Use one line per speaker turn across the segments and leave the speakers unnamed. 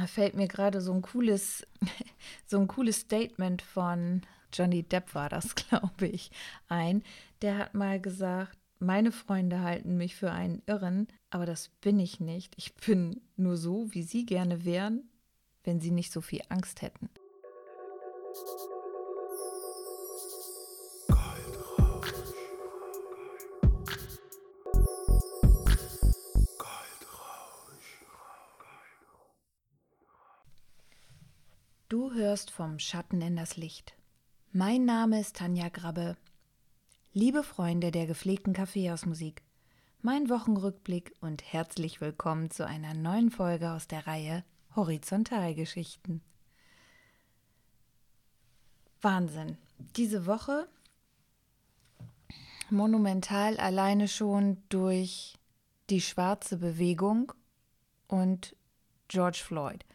Da fällt mir gerade so ein cooles, so ein cooles Statement von Johnny Depp war das, glaube ich, ein. Der hat mal gesagt, meine Freunde halten mich für einen Irren, aber das bin ich nicht. Ich bin nur so, wie sie gerne wären, wenn sie nicht so viel Angst hätten. Vom Schatten in das Licht. Mein Name ist Tanja Grabbe. Liebe Freunde der gepflegten Kaffeehausmusik, mein Wochenrückblick und herzlich willkommen zu einer neuen Folge aus der Reihe Horizontalgeschichten. Wahnsinn. Diese Woche monumental alleine schon durch die schwarze Bewegung und George Floyd.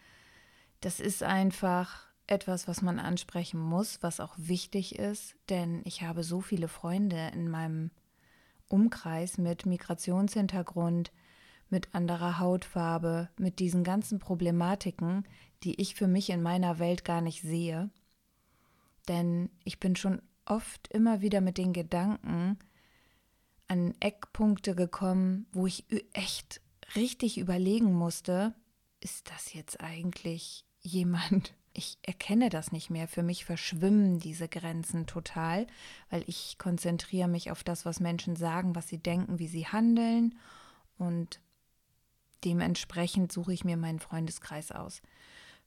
Das ist einfach etwas, was man ansprechen muss, was auch wichtig ist, denn ich habe so viele Freunde in meinem Umkreis mit Migrationshintergrund, mit anderer Hautfarbe, mit diesen ganzen Problematiken, die ich für mich in meiner Welt gar nicht sehe. Denn ich bin schon oft immer wieder mit den Gedanken an Eckpunkte gekommen, wo ich echt richtig überlegen musste, ist das jetzt eigentlich jemand, ich erkenne das nicht mehr. Für mich verschwimmen diese Grenzen total, weil ich konzentriere mich auf das, was Menschen sagen, was sie denken, wie sie handeln und dementsprechend suche ich mir meinen Freundeskreis aus.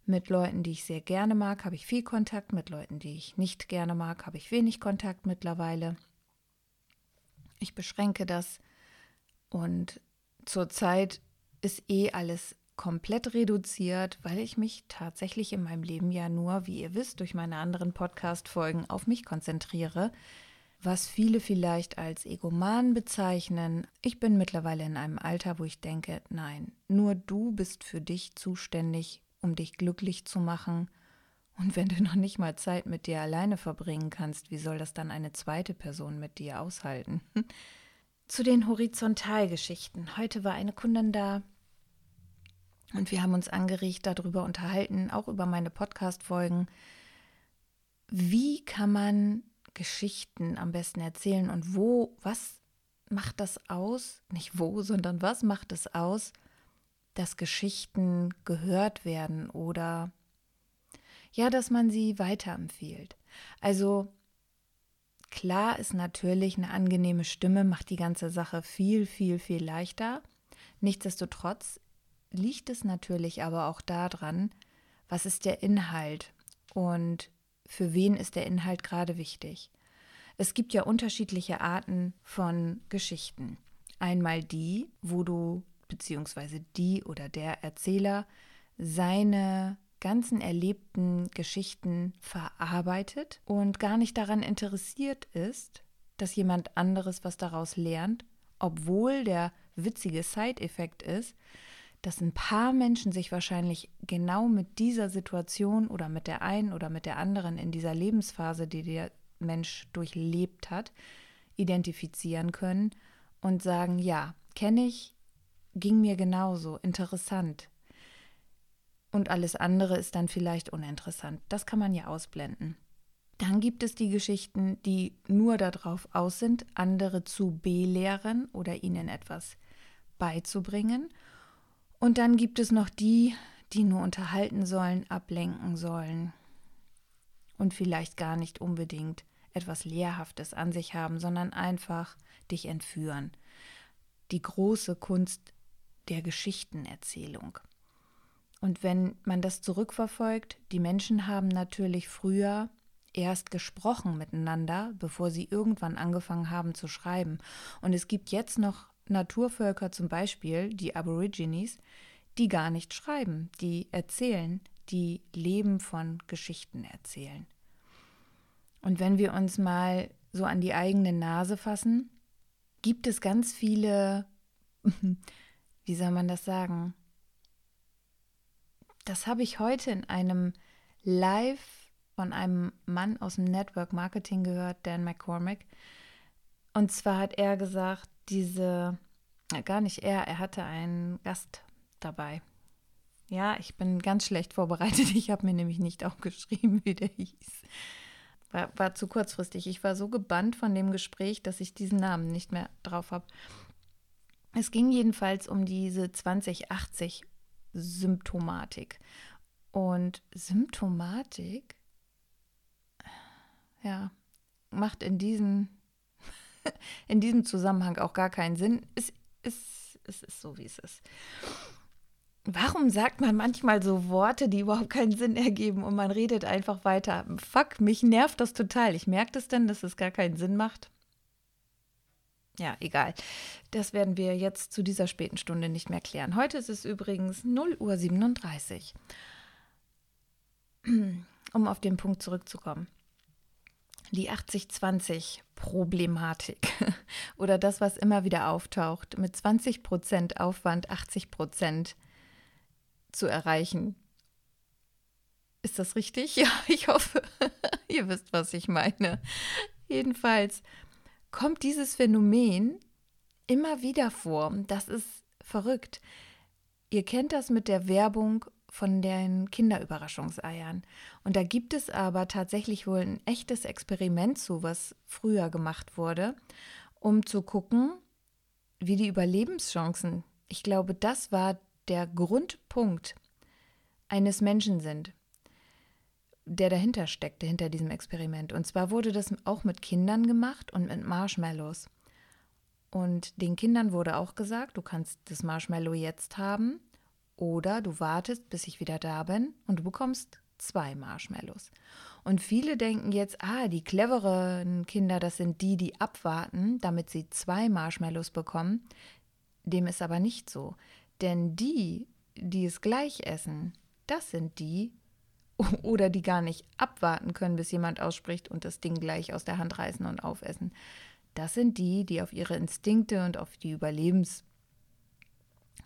Mit Leuten, die ich sehr gerne mag, habe ich viel Kontakt, mit Leuten, die ich nicht gerne mag, habe ich wenig Kontakt mittlerweile. Ich beschränke das und zurzeit ist eh alles komplett reduziert, weil ich mich tatsächlich in meinem Leben ja nur, wie ihr wisst, durch meine anderen Podcast-Folgen auf mich konzentriere, was viele vielleicht als Egoman bezeichnen. Ich bin mittlerweile in einem Alter, wo ich denke, nein, nur du bist für dich zuständig, um dich glücklich zu machen. Und wenn du noch nicht mal Zeit mit dir alleine verbringen kannst, wie soll das dann eine zweite Person mit dir aushalten? Zu den Horizontalgeschichten. Heute war eine Kundin da, und wir haben uns angeregt darüber unterhalten, auch über meine Podcast-Folgen. Wie kann man Geschichten am besten erzählen und wo, was macht das aus? Nicht wo, sondern was macht es aus, dass Geschichten gehört werden oder ja, dass man sie weiterempfiehlt. Also klar ist natürlich eine angenehme Stimme macht die ganze Sache viel, viel, viel leichter. Nichtsdestotrotz liegt es natürlich aber auch daran, was ist der Inhalt und für wen ist der Inhalt gerade wichtig. Es gibt ja unterschiedliche Arten von Geschichten. Einmal die, wo du beziehungsweise die oder der Erzähler seine ganzen erlebten Geschichten verarbeitet und gar nicht daran interessiert ist, dass jemand anderes was daraus lernt, obwohl der witzige Side-Effekt ist, dass ein paar Menschen sich wahrscheinlich genau mit dieser Situation oder mit der einen oder mit der anderen in dieser Lebensphase, die der Mensch durchlebt hat, identifizieren können und sagen, ja, kenne ich, ging mir genauso, interessant. Und alles andere ist dann vielleicht uninteressant. Das kann man ja ausblenden. Dann gibt es die Geschichten, die nur darauf aus sind, andere zu belehren oder ihnen etwas beizubringen. Und dann gibt es noch die, die nur unterhalten sollen, ablenken sollen und vielleicht gar nicht unbedingt etwas Lehrhaftes an sich haben, sondern einfach dich entführen. Die große Kunst der Geschichtenerzählung. Und wenn man das zurückverfolgt, die Menschen haben natürlich früher erst gesprochen miteinander, bevor sie irgendwann angefangen haben zu schreiben. Und es gibt jetzt noch Naturvölker zum Beispiel, die Aborigines, die gar nicht schreiben, die erzählen, die Leben von Geschichten erzählen. Und wenn wir uns mal so an die eigene Nase fassen, gibt es ganz viele, wie soll man das sagen? Das habe ich heute in einem Live von einem Mann aus dem Network Marketing gehört, Dan McCormick. Und zwar hat er gesagt, diese, gar nicht er, er hatte einen Gast dabei. Ja, ich bin ganz schlecht vorbereitet. Ich habe mir nämlich nicht aufgeschrieben, wie der hieß. War, war zu kurzfristig. Ich war so gebannt von dem Gespräch, dass ich diesen Namen nicht mehr drauf habe. Es ging jedenfalls um diese 2080 Symptomatik. Und Symptomatik, ja, macht in diesem, in diesem Zusammenhang auch gar keinen Sinn. Es, es, es ist so, wie es ist. Warum sagt man manchmal so Worte, die überhaupt keinen Sinn ergeben und man redet einfach weiter? Fuck, mich nervt das total. Ich merke das denn, dass es gar keinen Sinn macht. Ja, egal. Das werden wir jetzt zu dieser späten Stunde nicht mehr klären. Heute ist es übrigens 0 Uhr 37. Um auf den Punkt zurückzukommen. Die 80-20-Problematik oder das, was immer wieder auftaucht, mit 20 Prozent Aufwand 80 Prozent zu erreichen. Ist das richtig? Ja, ich hoffe, ihr wisst, was ich meine. Jedenfalls kommt dieses Phänomen immer wieder vor. Das ist verrückt. Ihr kennt das mit der Werbung von den Kinderüberraschungseiern. Und da gibt es aber tatsächlich wohl ein echtes Experiment zu, was früher gemacht wurde, um zu gucken, wie die Überlebenschancen, ich glaube, das war der Grundpunkt eines Menschen sind, der dahinter steckte, hinter diesem Experiment. Und zwar wurde das auch mit Kindern gemacht und mit Marshmallows. Und den Kindern wurde auch gesagt, du kannst das Marshmallow jetzt haben oder du wartest, bis ich wieder da bin und du bekommst zwei Marshmallows. Und viele denken jetzt, ah, die cleveren Kinder, das sind die, die abwarten, damit sie zwei Marshmallows bekommen. Dem ist aber nicht so. Denn die, die es gleich essen, das sind die, oder die gar nicht abwarten können, bis jemand ausspricht und das Ding gleich aus der Hand reißen und aufessen. Das sind die, die auf ihre Instinkte und auf die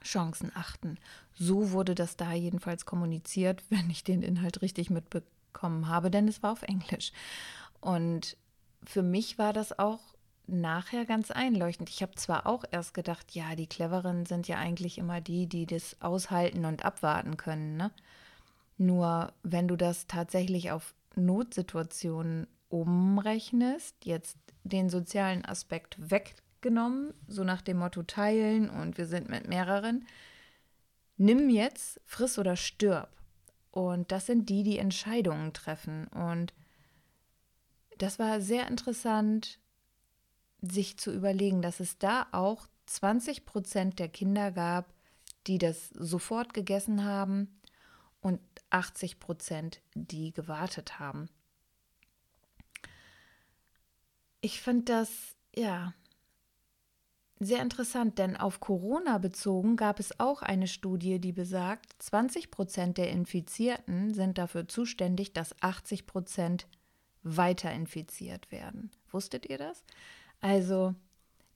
Überlebenschancen achten. So wurde das da jedenfalls kommuniziert, wenn ich den Inhalt richtig mitbekommen habe, denn es war auf Englisch. Und für mich war das auch nachher ganz einleuchtend. Ich habe zwar auch erst gedacht, ja, die Cleveren sind ja eigentlich immer die, die das aushalten und abwarten können. Ne? Nur wenn du das tatsächlich auf Notsituationen umrechnest, jetzt den sozialen Aspekt weggenommen, so nach dem Motto teilen und wir sind mit mehreren, nimm jetzt, friss oder stirb. Und das sind die, die Entscheidungen treffen. Und das war sehr interessant sich zu überlegen, dass es da auch 20 Prozent der Kinder gab, die das sofort gegessen haben und 80 Prozent, die gewartet haben. Ich finde das, ja, sehr interessant, denn auf Corona bezogen gab es auch eine Studie, die besagt, 20 Prozent der Infizierten sind dafür zuständig, dass 80 Prozent weiter infiziert werden. Wusstet ihr das? Also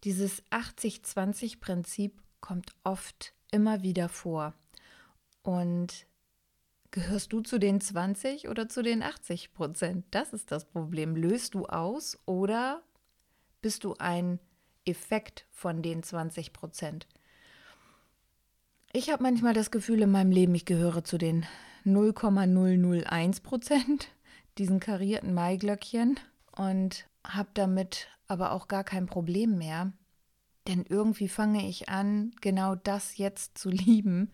dieses 80-20-Prinzip kommt oft immer wieder vor. Und gehörst du zu den 20 oder zu den 80 Prozent? Das ist das Problem. Löst du aus oder bist du ein Effekt von den 20 Prozent? Ich habe manchmal das Gefühl in meinem Leben, ich gehöre zu den 0,001 Prozent, diesen karierten Maiglöckchen und habe damit aber auch gar kein Problem mehr. Denn irgendwie fange ich an, genau das jetzt zu lieben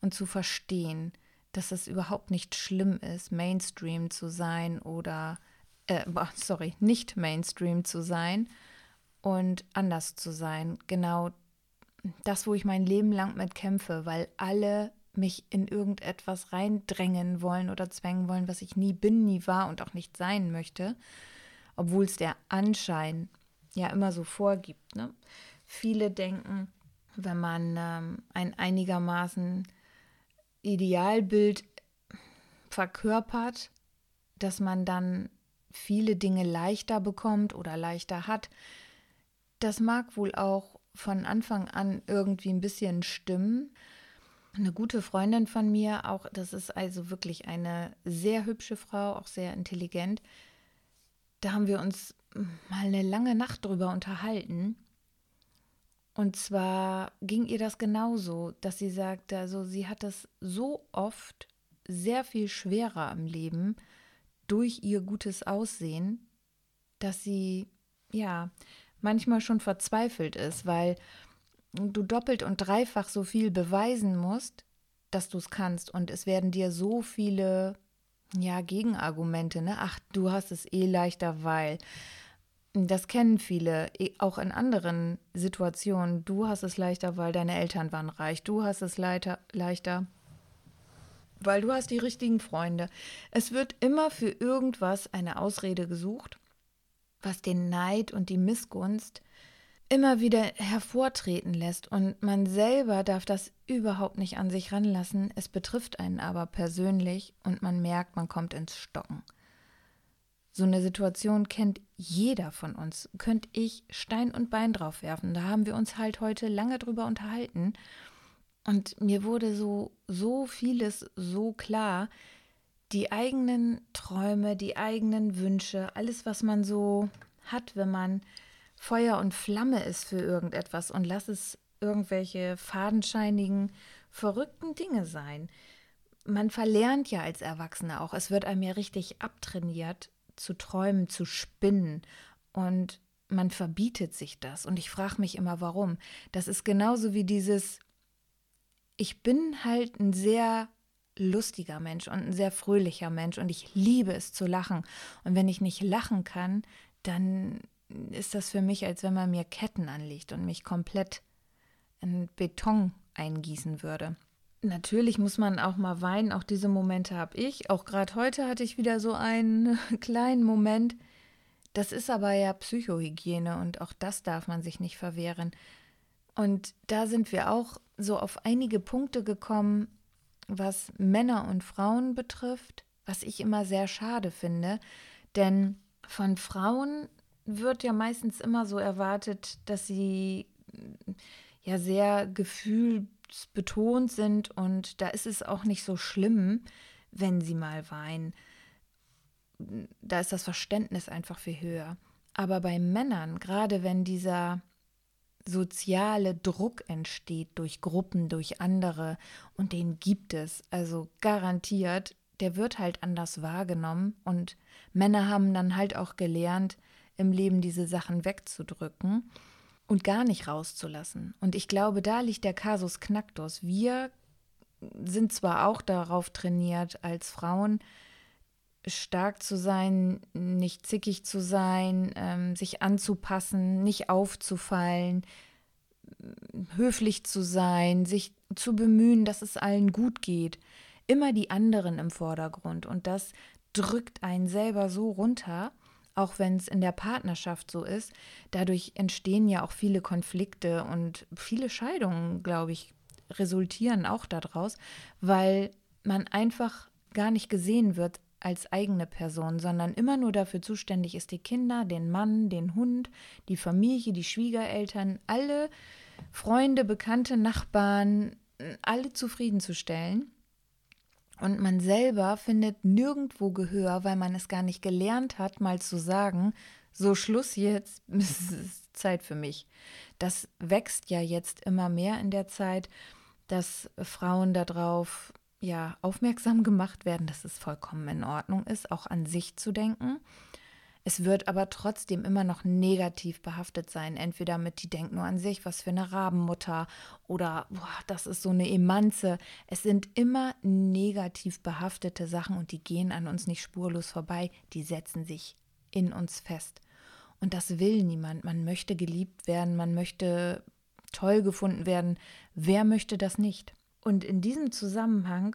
und zu verstehen, dass es überhaupt nicht schlimm ist, Mainstream zu sein oder, äh, sorry, nicht Mainstream zu sein und anders zu sein. Genau das, wo ich mein Leben lang mit kämpfe, weil alle mich in irgendetwas reindrängen wollen oder zwängen wollen, was ich nie bin, nie war und auch nicht sein möchte obwohl es der Anschein ja immer so vorgibt. Ne? Viele denken, wenn man ähm, ein einigermaßen Idealbild verkörpert, dass man dann viele Dinge leichter bekommt oder leichter hat. Das mag wohl auch von Anfang an irgendwie ein bisschen stimmen. Eine gute Freundin von mir, auch das ist also wirklich eine sehr hübsche Frau, auch sehr intelligent, da haben wir uns mal eine lange Nacht drüber unterhalten. Und zwar ging ihr das genauso, dass sie sagte, also sie hat das so oft sehr viel schwerer im Leben durch ihr gutes Aussehen, dass sie ja manchmal schon verzweifelt ist, weil du doppelt und dreifach so viel beweisen musst, dass du es kannst und es werden dir so viele ja Gegenargumente, ne? Ach, du hast es eh leichter, weil das kennen viele, auch in anderen Situationen. Du hast es leichter, weil deine Eltern waren reich. Du hast es leichter, leichter, weil du hast die richtigen Freunde. Es wird immer für irgendwas eine Ausrede gesucht, was den Neid und die Missgunst immer wieder hervortreten lässt. Und man selber darf das überhaupt nicht an sich ranlassen. Es betrifft einen aber persönlich und man merkt, man kommt ins Stocken. So eine Situation kennt jeder von uns. Könnte ich Stein und Bein drauf werfen. Da haben wir uns halt heute lange drüber unterhalten. Und mir wurde so, so vieles so klar. Die eigenen Träume, die eigenen Wünsche, alles, was man so hat, wenn man Feuer und Flamme ist für irgendetwas und lass es irgendwelche fadenscheinigen, verrückten Dinge sein. Man verlernt ja als Erwachsener auch. Es wird einem ja richtig abtrainiert, zu träumen, zu spinnen. Und man verbietet sich das. Und ich frage mich immer, warum. Das ist genauso wie dieses, ich bin halt ein sehr lustiger Mensch und ein sehr fröhlicher Mensch und ich liebe es zu lachen. Und wenn ich nicht lachen kann, dann ist das für mich, als wenn man mir Ketten anlegt und mich komplett in Beton eingießen würde. Natürlich muss man auch mal weinen, auch diese Momente habe ich. Auch gerade heute hatte ich wieder so einen kleinen Moment. Das ist aber ja Psychohygiene und auch das darf man sich nicht verwehren. Und da sind wir auch so auf einige Punkte gekommen, was Männer und Frauen betrifft, was ich immer sehr schade finde. Denn von Frauen wird ja meistens immer so erwartet, dass sie ja sehr gefühl betont sind und da ist es auch nicht so schlimm, wenn sie mal weinen. Da ist das Verständnis einfach viel höher. Aber bei Männern, gerade wenn dieser soziale Druck entsteht durch Gruppen, durch andere, und den gibt es, also garantiert, der wird halt anders wahrgenommen und Männer haben dann halt auch gelernt, im Leben diese Sachen wegzudrücken und gar nicht rauszulassen. Und ich glaube, da liegt der Kasus Knacktus. Wir sind zwar auch darauf trainiert, als Frauen stark zu sein, nicht zickig zu sein, ähm, sich anzupassen, nicht aufzufallen, höflich zu sein, sich zu bemühen, dass es allen gut geht. Immer die anderen im Vordergrund. Und das drückt einen selber so runter auch wenn es in der Partnerschaft so ist. Dadurch entstehen ja auch viele Konflikte und viele Scheidungen, glaube ich, resultieren auch daraus, weil man einfach gar nicht gesehen wird als eigene Person, sondern immer nur dafür zuständig ist, die Kinder, den Mann, den Hund, die Familie, die Schwiegereltern, alle Freunde, Bekannte, Nachbarn, alle zufriedenzustellen. Und man selber findet nirgendwo Gehör, weil man es gar nicht gelernt hat, mal zu sagen, so Schluss jetzt, es ist Zeit für mich. Das wächst ja jetzt immer mehr in der Zeit, dass Frauen darauf ja aufmerksam gemacht werden, dass es vollkommen in Ordnung ist, auch an sich zu denken es wird aber trotzdem immer noch negativ behaftet sein. Entweder mit, die denkt nur an sich, was für eine Rabenmutter oder boah, das ist so eine Emanze. Es sind immer negativ behaftete Sachen und die gehen an uns nicht spurlos vorbei. Die setzen sich in uns fest. Und das will niemand. Man möchte geliebt werden, man möchte toll gefunden werden. Wer möchte das nicht? Und in diesem Zusammenhang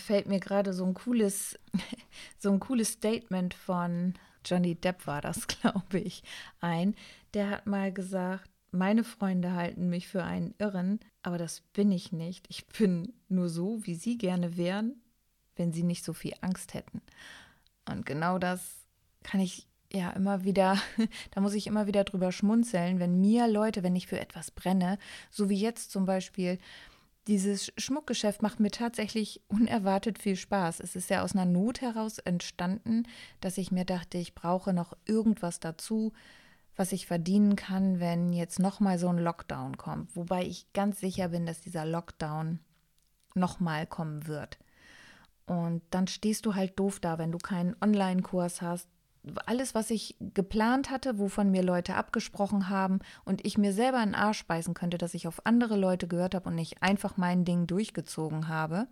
fällt mir gerade so ein cooles, so ein cooles Statement von Johnny Depp war das, glaube ich, ein. Der hat mal gesagt, meine Freunde halten mich für einen Irren, aber das bin ich nicht. Ich bin nur so, wie sie gerne wären, wenn sie nicht so viel Angst hätten. Und genau das kann ich ja immer wieder, da muss ich immer wieder drüber schmunzeln, wenn mir Leute, wenn ich für etwas brenne, so wie jetzt zum Beispiel, dieses Schmuckgeschäft macht mir tatsächlich unerwartet viel Spaß. Es ist ja aus einer Not heraus entstanden, dass ich mir dachte, ich brauche noch irgendwas dazu, was ich verdienen kann, wenn jetzt nochmal so ein Lockdown kommt. Wobei ich ganz sicher bin, dass dieser Lockdown nochmal kommen wird. Und dann stehst du halt doof da, wenn du keinen Online-Kurs hast. Alles, was ich geplant hatte, wovon mir Leute abgesprochen haben und ich mir selber einen Arsch beißen könnte, dass ich auf andere Leute gehört habe und nicht einfach mein Ding durchgezogen habe.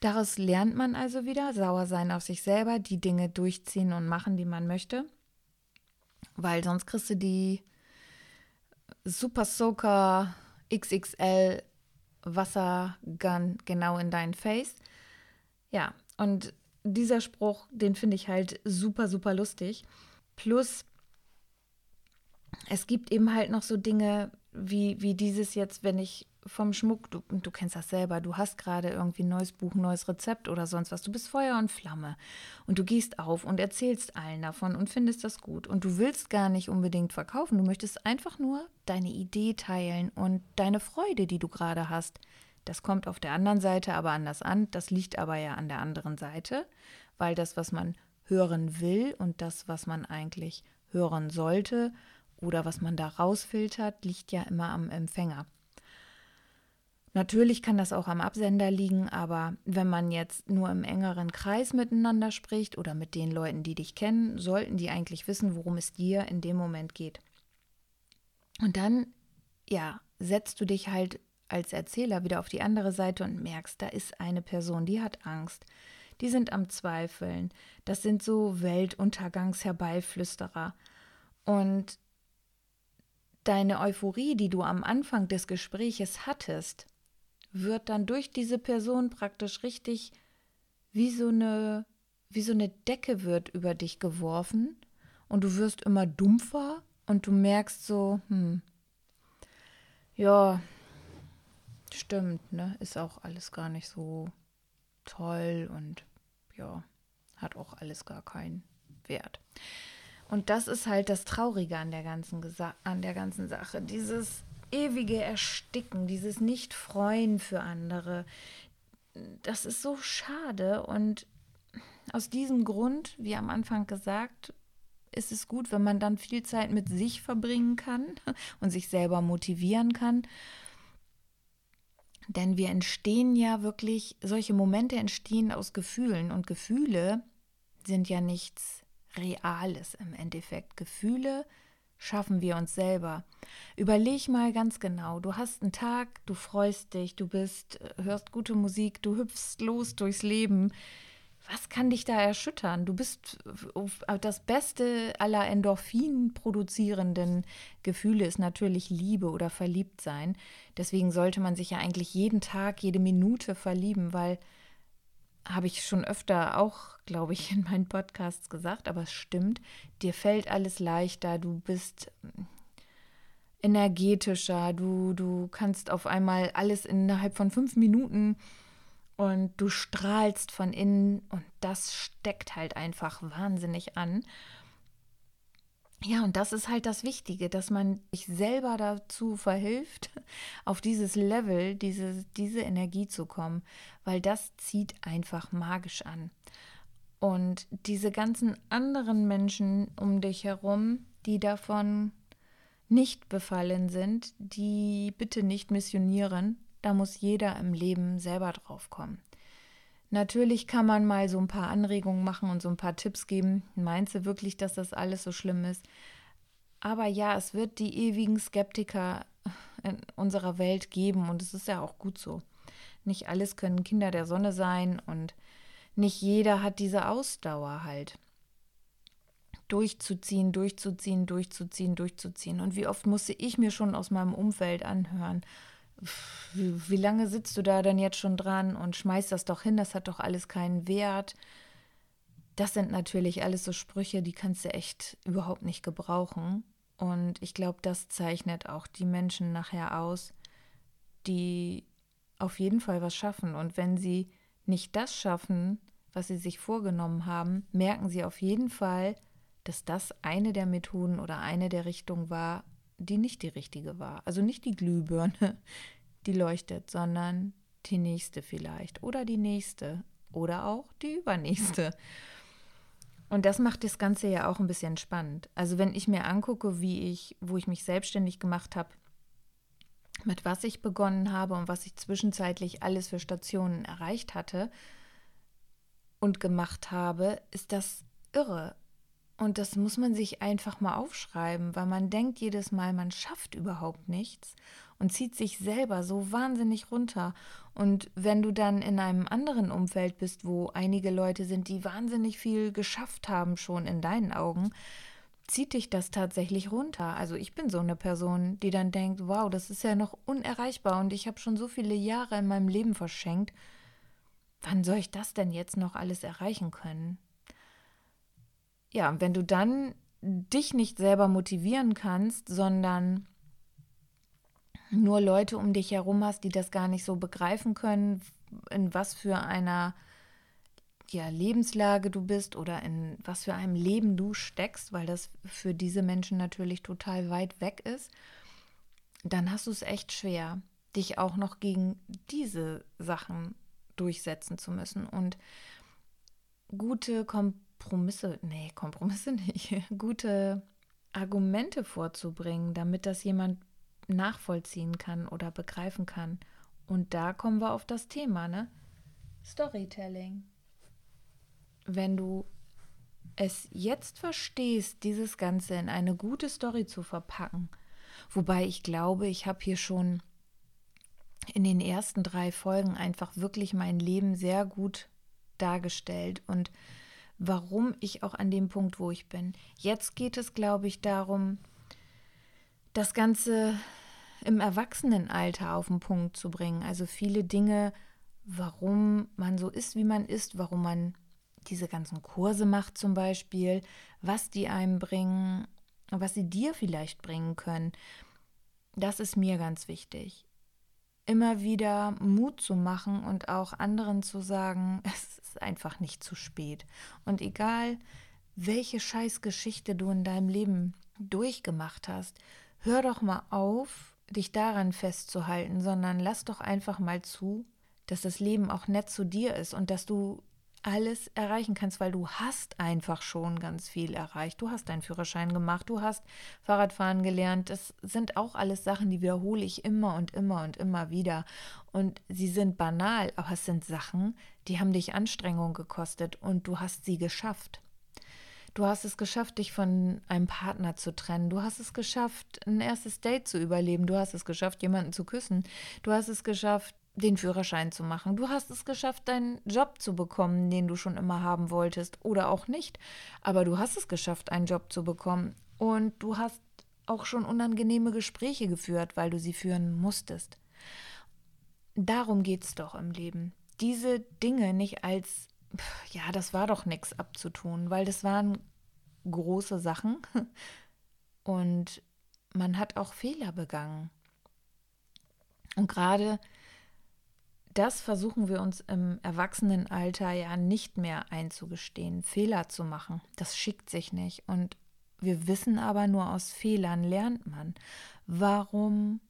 Daraus lernt man also wieder, sauer sein auf sich selber, die Dinge durchziehen und machen, die man möchte. Weil sonst kriegst du die Super Soaker XXL Wassergun genau in dein Face. Ja, und dieser Spruch, den finde ich halt super, super lustig. Plus, es gibt eben halt noch so Dinge wie, wie dieses jetzt, wenn ich vom Schmuck, du, du kennst das selber, du hast gerade irgendwie ein neues Buch, ein neues Rezept oder sonst was, du bist Feuer und Flamme und du gehst auf und erzählst allen davon und findest das gut und du willst gar nicht unbedingt verkaufen, du möchtest einfach nur deine Idee teilen und deine Freude, die du gerade hast. Das kommt auf der anderen Seite aber anders an, das liegt aber ja an der anderen Seite, weil das, was man hören will und das, was man eigentlich hören sollte oder was man da rausfiltert, liegt ja immer am Empfänger. Natürlich kann das auch am Absender liegen, aber wenn man jetzt nur im engeren Kreis miteinander spricht oder mit den Leuten, die dich kennen, sollten die eigentlich wissen, worum es dir in dem Moment geht. Und dann, ja, setzt du dich halt als Erzähler wieder auf die andere Seite und merkst, da ist eine Person, die hat Angst. Die sind am Zweifeln. Das sind so Weltuntergangsherbeiflüsterer. Und deine Euphorie, die du am Anfang des Gespräches hattest, wird dann durch diese Person praktisch richtig wie so eine, wie so eine Decke wird über dich geworfen und du wirst immer dumpfer und du merkst so, hm, ja, stimmt, ne, ist auch alles gar nicht so toll und ja, hat auch alles gar keinen Wert. Und das ist halt das Traurige an der ganzen, an der ganzen Sache. Dieses ewige Ersticken, dieses Nicht-Freuen für andere, das ist so schade. Und aus diesem Grund, wie am Anfang gesagt, ist es gut, wenn man dann viel Zeit mit sich verbringen kann und sich selber motivieren kann. Denn wir entstehen ja wirklich, solche Momente entstehen aus Gefühlen und Gefühle sind ja nichts Reales im Endeffekt. Gefühle schaffen wir uns selber. Überleg mal ganz genau, du hast einen Tag, du freust dich, du bist, hörst gute Musik, du hüpfst los durchs Leben. Was kann dich da erschüttern? Du bist äh, das Beste aller Endorphin produzierenden Gefühle ist natürlich Liebe oder Verliebtsein. Deswegen sollte man sich ja eigentlich jeden Tag, jede Minute verlieben, weil habe ich schon öfter auch, glaube ich, in meinen Podcasts gesagt, aber es stimmt, dir fällt alles leichter, du bist energetischer, du, du kannst auf einmal alles innerhalb von fünf Minuten und du strahlst von innen und das steckt halt einfach wahnsinnig an. Ja, und das ist halt das Wichtige, dass man sich selber dazu verhilft, auf dieses Level, diese, diese Energie zu kommen, weil das zieht einfach magisch an. Und diese ganzen anderen Menschen um dich herum, die davon nicht befallen sind, die bitte nicht missionieren, da muss jeder im Leben selber drauf kommen. Natürlich kann man mal so ein paar Anregungen machen und so ein paar Tipps geben. Meinst du wirklich, dass das alles so schlimm ist? Aber ja, es wird die ewigen Skeptiker in unserer Welt geben und es ist ja auch gut so. Nicht alles können Kinder der Sonne sein und nicht jeder hat diese Ausdauer halt. Durchzuziehen, durchzuziehen, durchzuziehen, durchzuziehen. Und wie oft musste ich mir schon aus meinem Umfeld anhören, wie, lange sitzt du da denn jetzt schon dran und schmeißt das doch hin, das hat doch alles keinen Wert. Das sind natürlich alles so Sprüche, die kannst du echt überhaupt nicht gebrauchen. Und ich glaube, das zeichnet auch die Menschen nachher aus, die auf jeden Fall was schaffen. Und wenn sie nicht das schaffen, was sie sich vorgenommen haben, merken sie auf jeden Fall, dass das eine der Methoden oder eine der Richtungen war, die nicht die richtige war. Also nicht die Glühbirne, die leuchtet, sondern die nächste vielleicht oder die nächste oder auch die übernächste. Und das macht das Ganze ja auch ein bisschen spannend. Also wenn ich mir angucke, wie ich, wo ich mich selbstständig gemacht habe, mit was ich begonnen habe und was ich zwischenzeitlich alles für Stationen erreicht hatte und gemacht habe, ist das irre. Und das muss man sich einfach mal aufschreiben, weil man denkt jedes Mal, man schafft überhaupt nichts und zieht sich selber so wahnsinnig runter. Und wenn du dann in einem anderen Umfeld bist, wo einige Leute sind, die wahnsinnig viel geschafft haben schon in deinen Augen, zieht dich das tatsächlich runter. Also ich bin so eine Person, die dann denkt, wow, das ist ja noch unerreichbar und ich habe schon so viele Jahre in meinem Leben verschenkt. Wann soll ich das denn jetzt noch alles erreichen können? Ja, wenn du dann dich nicht selber motivieren kannst, sondern nur Leute um dich herum hast, die das gar nicht so begreifen können, in was für einer ja, Lebenslage du bist oder in was für einem Leben du steckst, weil das für diese Menschen natürlich total weit weg ist, dann hast du es echt schwer, dich auch noch gegen diese Sachen durchsetzen zu müssen. Und gute Kompetenz Kompromisse, nee, Kompromisse nicht, gute Argumente vorzubringen, damit das jemand nachvollziehen kann oder begreifen kann. Und da kommen wir auf das Thema, ne? Storytelling. Wenn du es jetzt verstehst, dieses Ganze in eine gute Story zu verpacken, wobei ich glaube, ich habe hier schon in den ersten drei Folgen einfach wirklich mein Leben sehr gut dargestellt und warum ich auch an dem Punkt, wo ich bin. Jetzt geht es, glaube ich, darum, das Ganze im Erwachsenenalter auf den Punkt zu bringen. Also viele Dinge, warum man so ist, wie man ist, warum man diese ganzen Kurse macht zum Beispiel, was die einem bringen, was sie dir vielleicht bringen können. Das ist mir ganz wichtig. Immer wieder Mut zu machen und auch anderen zu sagen, es ist einfach nicht zu spät. Und egal, welche Scheißgeschichte du in deinem Leben durchgemacht hast, hör doch mal auf, dich daran festzuhalten, sondern lass doch einfach mal zu, dass das Leben auch nett zu dir ist und dass du alles erreichen kannst, weil du hast einfach schon ganz viel erreicht. Du hast deinen Führerschein gemacht, du hast Fahrradfahren gelernt. Das sind auch alles Sachen, die wiederhole ich immer und immer und immer wieder. Und sie sind banal, aber es sind Sachen, die haben dich Anstrengung gekostet und du hast sie geschafft. Du hast es geschafft, dich von einem Partner zu trennen. Du hast es geschafft, ein erstes Date zu überleben. Du hast es geschafft, jemanden zu küssen. Du hast es geschafft, den Führerschein zu machen. Du hast es geschafft, deinen Job zu bekommen, den du schon immer haben wolltest oder auch nicht. Aber du hast es geschafft, einen Job zu bekommen. Und du hast auch schon unangenehme Gespräche geführt, weil du sie führen musstest. Darum geht es doch im Leben. Diese Dinge nicht als, ja, das war doch nichts abzutun, weil das waren große Sachen und man hat auch Fehler begangen. Und gerade das versuchen wir uns im Erwachsenenalter ja nicht mehr einzugestehen, Fehler zu machen. Das schickt sich nicht. Und wir wissen aber, nur aus Fehlern lernt man. Warum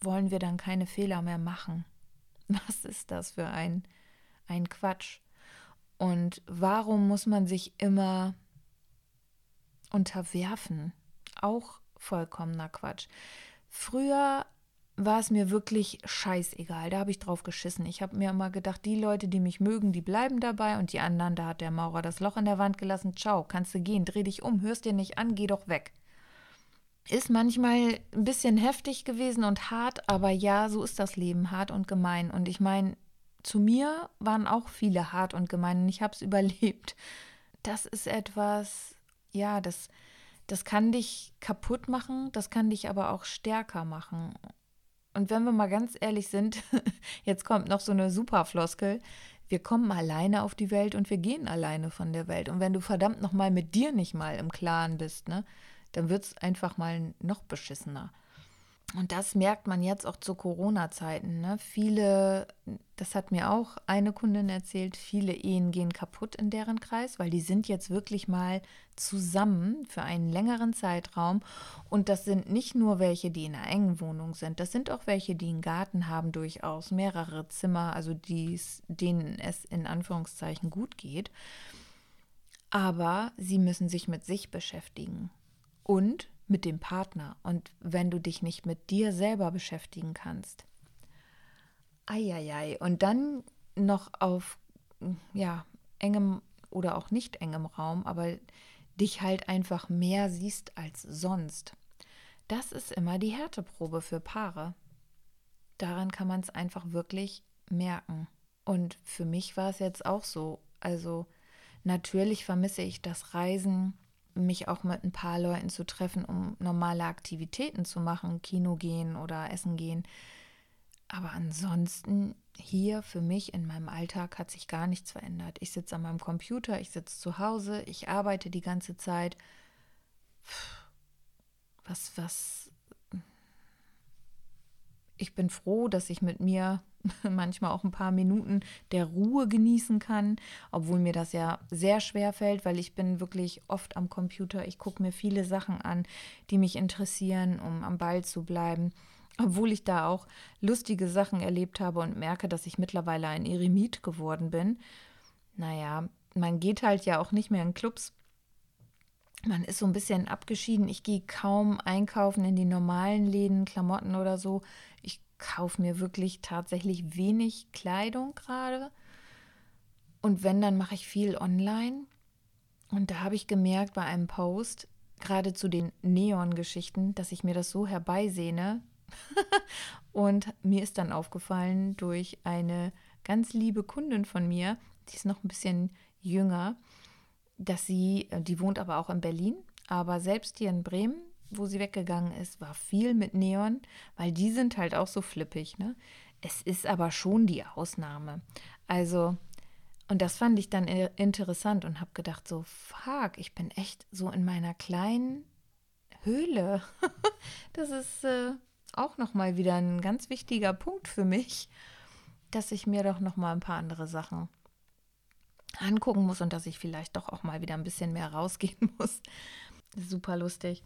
wollen wir dann keine Fehler mehr machen? Was ist das für ein, ein Quatsch? Und warum muss man sich immer unterwerfen? Auch vollkommener Quatsch. Früher war es mir wirklich scheißegal. Da habe ich drauf geschissen. Ich habe mir immer gedacht, die Leute, die mich mögen, die bleiben dabei und die anderen, da hat der Maurer das Loch in der Wand gelassen. Ciao, kannst du gehen, dreh dich um, hörst dir nicht an, geh doch weg. Ist manchmal ein bisschen heftig gewesen und hart, aber ja, so ist das Leben, hart und gemein. Und ich meine, zu mir waren auch viele hart und gemein und ich habe es überlebt. Das ist etwas, ja, das, das kann dich kaputt machen, das kann dich aber auch stärker machen. Und wenn wir mal ganz ehrlich sind, jetzt kommt noch so eine Superfloskel, wir kommen alleine auf die Welt und wir gehen alleine von der Welt. Und wenn du verdammt nochmal mit dir nicht mal im Klaren bist, ne, dann wird es einfach mal noch beschissener. Und das merkt man jetzt auch zu Corona-Zeiten. Ne? Viele, das hat mir auch eine Kundin erzählt, viele Ehen gehen kaputt in deren Kreis, weil die sind jetzt wirklich mal zusammen für einen längeren Zeitraum. Und das sind nicht nur welche, die in einer engen Wohnung sind, das sind auch welche, die einen Garten haben, durchaus mehrere Zimmer, also die's, denen es in Anführungszeichen gut geht. Aber sie müssen sich mit sich beschäftigen und mit dem Partner. Und wenn du dich nicht mit dir selber beschäftigen kannst, eieiei, und dann noch auf ja, engem oder auch nicht engem Raum, aber dich halt einfach mehr siehst als sonst. Das ist immer die Härteprobe für Paare. Daran kann man es einfach wirklich merken. Und für mich war es jetzt auch so. Also natürlich vermisse ich das Reisen, mich auch mit ein paar Leuten zu treffen, um normale Aktivitäten zu machen, Kino gehen oder Essen gehen. Aber ansonsten hier für mich in meinem Alltag hat sich gar nichts verändert. Ich sitze an meinem Computer, ich sitze zu Hause, ich arbeite die ganze Zeit. Was, was. Ich bin froh, dass ich mit mir manchmal auch ein paar Minuten der Ruhe genießen kann, obwohl mir das ja sehr schwer fällt, weil ich bin wirklich oft am Computer. Ich gucke mir viele Sachen an, die mich interessieren, um am Ball zu bleiben. Obwohl ich da auch lustige Sachen erlebt habe und merke, dass ich mittlerweile ein Eremit geworden bin. Naja, man geht halt ja auch nicht mehr in Clubs. Man ist so ein bisschen abgeschieden. Ich gehe kaum einkaufen in die normalen Läden, Klamotten oder so. Kaufe mir wirklich tatsächlich wenig Kleidung gerade. Und wenn, dann mache ich viel online. Und da habe ich gemerkt bei einem Post, gerade zu den Neon-Geschichten, dass ich mir das so herbeisehne, und mir ist dann aufgefallen durch eine ganz liebe Kundin von mir, die ist noch ein bisschen jünger, dass sie, äh, die wohnt aber auch in Berlin, aber selbst hier in Bremen, wo sie weggegangen ist, war viel mit Neon, weil die sind halt auch so flippig. Ne? Es ist aber schon die Ausnahme. Also, und das fand ich dann interessant und habe gedacht, so, fuck, ich bin echt so in meiner kleinen Höhle. das ist äh, auch nochmal wieder ein ganz wichtiger Punkt für mich, dass ich mir doch nochmal ein paar andere Sachen angucken muss und dass ich vielleicht doch auch mal wieder ein bisschen mehr rausgehen muss. Super lustig.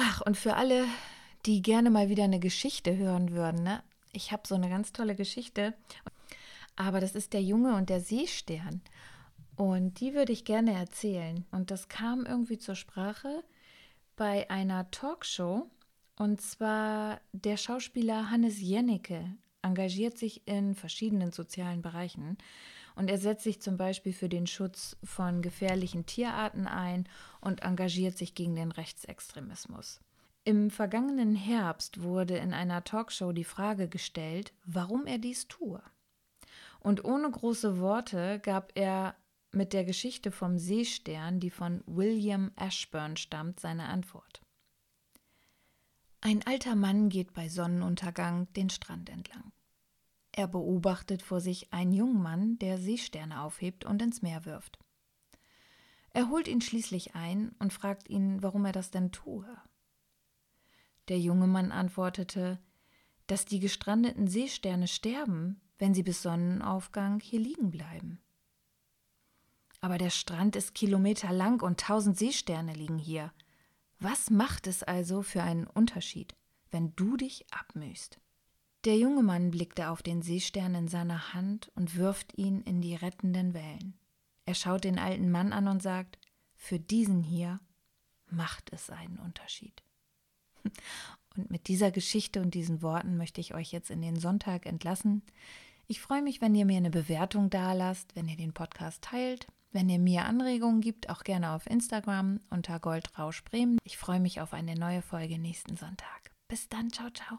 Ach, und für alle, die gerne mal wieder eine Geschichte hören würden, ne? Ich habe so eine ganz tolle Geschichte, aber das ist der Junge und der Seestern. Und die würde ich gerne erzählen. Und das kam irgendwie zur Sprache bei einer Talkshow und zwar der Schauspieler Hannes Jennecke engagiert sich in verschiedenen sozialen Bereichen und er setzt sich zum Beispiel für den Schutz von gefährlichen Tierarten ein und engagiert sich gegen den Rechtsextremismus. Im vergangenen Herbst wurde in einer Talkshow die Frage gestellt, warum er dies tue. Und ohne große Worte gab er mit der Geschichte vom Seestern, die von William Ashburn stammt, seine Antwort. Ein alter Mann geht bei Sonnenuntergang den Strand entlang. Er beobachtet vor sich einen jungen Mann, der Seesterne aufhebt und ins Meer wirft. Er holt ihn schließlich ein und fragt ihn, warum er das denn tue. Der junge Mann antwortete, dass die gestrandeten Seesterne sterben, wenn sie bis Sonnenaufgang hier liegen bleiben. Aber der Strand ist kilometerlang und tausend Seesterne liegen hier. Was macht es also für einen Unterschied, wenn du dich abmühst? Der junge Mann blickte auf den Seestern in seiner Hand und wirft ihn in die rettenden Wellen. Er schaut den alten Mann an und sagt, für diesen hier macht es einen Unterschied. Und mit dieser Geschichte und diesen Worten möchte ich euch jetzt in den Sonntag entlassen. Ich freue mich, wenn ihr mir eine Bewertung dalasst, wenn ihr den Podcast teilt, wenn ihr mir Anregungen gibt, auch gerne auf Instagram unter Goldrausch Bremen. Ich freue mich auf eine neue Folge nächsten Sonntag. Bis dann, ciao, ciao.